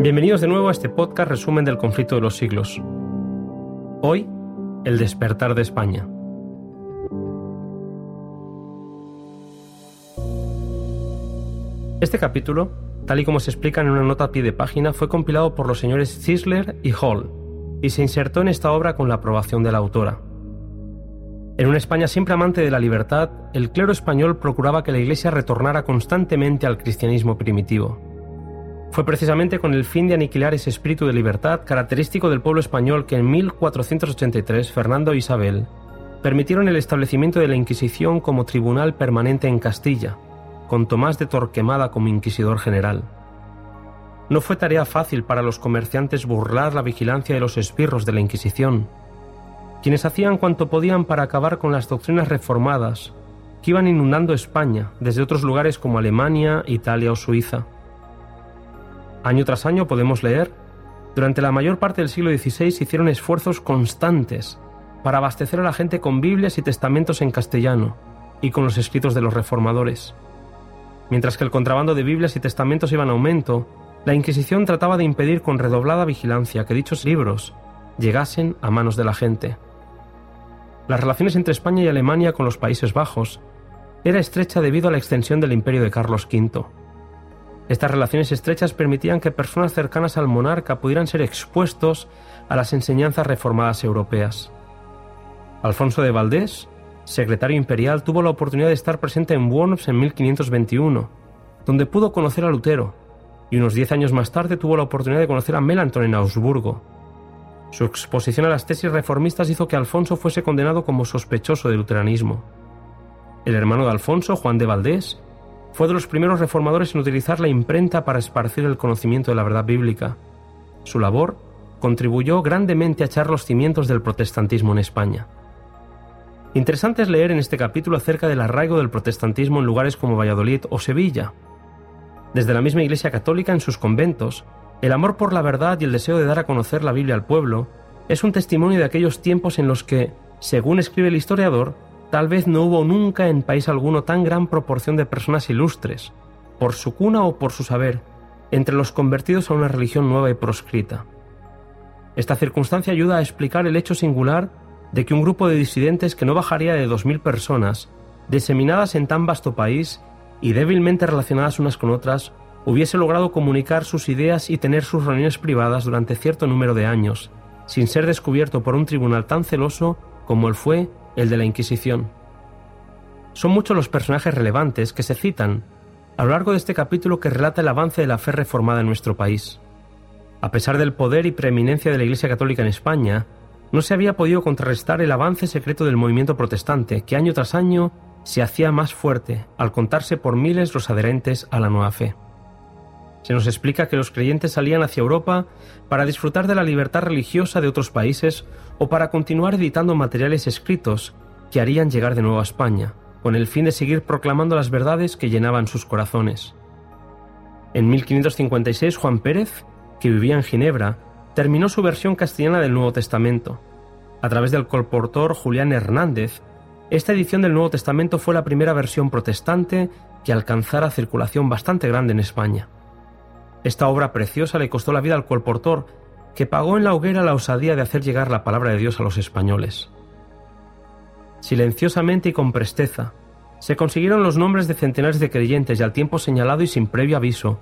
Bienvenidos de nuevo a este podcast resumen del conflicto de los siglos. Hoy, el despertar de España. Este capítulo, tal y como se explica en una nota a pie de página, fue compilado por los señores Zisler y Hall y se insertó en esta obra con la aprobación de la autora. En una España siempre amante de la libertad, el clero español procuraba que la Iglesia retornara constantemente al cristianismo primitivo. Fue precisamente con el fin de aniquilar ese espíritu de libertad característico del pueblo español que en 1483 Fernando e Isabel permitieron el establecimiento de la Inquisición como tribunal permanente en Castilla, con Tomás de Torquemada como inquisidor general. No fue tarea fácil para los comerciantes burlar la vigilancia de los esbirros de la Inquisición, quienes hacían cuanto podían para acabar con las doctrinas reformadas que iban inundando España desde otros lugares como Alemania, Italia o Suiza. Año tras año podemos leer, durante la mayor parte del siglo XVI hicieron esfuerzos constantes para abastecer a la gente con Biblias y testamentos en castellano y con los escritos de los reformadores. Mientras que el contrabando de Biblias y testamentos iba en aumento, la Inquisición trataba de impedir con redoblada vigilancia que dichos libros llegasen a manos de la gente. Las relaciones entre España y Alemania con los Países Bajos era estrecha debido a la extensión del imperio de Carlos V. Estas relaciones estrechas permitían que personas cercanas al monarca pudieran ser expuestos a las enseñanzas reformadas europeas. Alfonso de Valdés, secretario imperial, tuvo la oportunidad de estar presente en Worms en 1521, donde pudo conocer a Lutero, y unos diez años más tarde tuvo la oportunidad de conocer a Melanchthon en Augsburgo, su exposición a las tesis reformistas hizo que Alfonso fuese condenado como sospechoso del luteranismo. El hermano de Alfonso, Juan de Valdés, fue de los primeros reformadores en utilizar la imprenta para esparcir el conocimiento de la verdad bíblica. Su labor contribuyó grandemente a echar los cimientos del protestantismo en España. Interesante es leer en este capítulo acerca del arraigo del protestantismo en lugares como Valladolid o Sevilla. Desde la misma Iglesia Católica en sus conventos el amor por la verdad y el deseo de dar a conocer la Biblia al pueblo es un testimonio de aquellos tiempos en los que, según escribe el historiador, tal vez no hubo nunca en país alguno tan gran proporción de personas ilustres, por su cuna o por su saber, entre los convertidos a una religión nueva y proscrita. Esta circunstancia ayuda a explicar el hecho singular de que un grupo de disidentes que no bajaría de dos mil personas, diseminadas en tan vasto país y débilmente relacionadas unas con otras, hubiese logrado comunicar sus ideas y tener sus reuniones privadas durante cierto número de años, sin ser descubierto por un tribunal tan celoso como el fue el de la Inquisición. Son muchos los personajes relevantes que se citan a lo largo de este capítulo que relata el avance de la fe reformada en nuestro país. A pesar del poder y preeminencia de la Iglesia Católica en España, no se había podido contrarrestar el avance secreto del movimiento protestante, que año tras año se hacía más fuerte al contarse por miles los adherentes a la nueva fe. Se nos explica que los creyentes salían hacia Europa para disfrutar de la libertad religiosa de otros países o para continuar editando materiales escritos que harían llegar de nuevo a España, con el fin de seguir proclamando las verdades que llenaban sus corazones. En 1556 Juan Pérez, que vivía en Ginebra, terminó su versión castellana del Nuevo Testamento. A través del colportor Julián Hernández, esta edición del Nuevo Testamento fue la primera versión protestante que alcanzara circulación bastante grande en España. Esta obra preciosa le costó la vida al colportor, que pagó en la hoguera la osadía de hacer llegar la palabra de Dios a los españoles. Silenciosamente y con presteza, se consiguieron los nombres de centenares de creyentes y al tiempo señalado y sin previo aviso,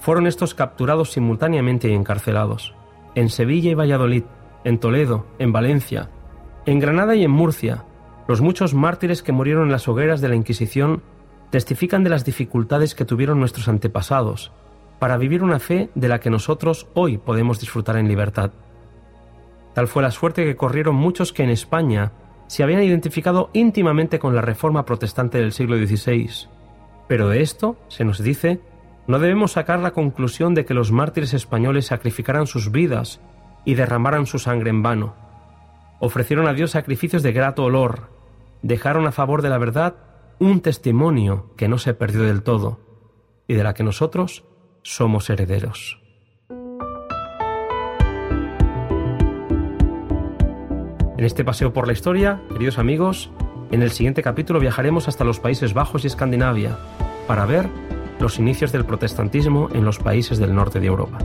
fueron estos capturados simultáneamente y encarcelados, en Sevilla y Valladolid, en Toledo, en Valencia, en Granada y en Murcia, los muchos mártires que murieron en las hogueras de la Inquisición testifican de las dificultades que tuvieron nuestros antepasados para vivir una fe de la que nosotros hoy podemos disfrutar en libertad. Tal fue la suerte que corrieron muchos que en España se habían identificado íntimamente con la reforma protestante del siglo XVI. Pero de esto, se nos dice, no debemos sacar la conclusión de que los mártires españoles sacrificaran sus vidas y derramaran su sangre en vano. Ofrecieron a Dios sacrificios de grato olor, dejaron a favor de la verdad un testimonio que no se perdió del todo y de la que nosotros somos herederos. En este paseo por la historia, queridos amigos, en el siguiente capítulo viajaremos hasta los Países Bajos y Escandinavia para ver los inicios del protestantismo en los países del norte de Europa.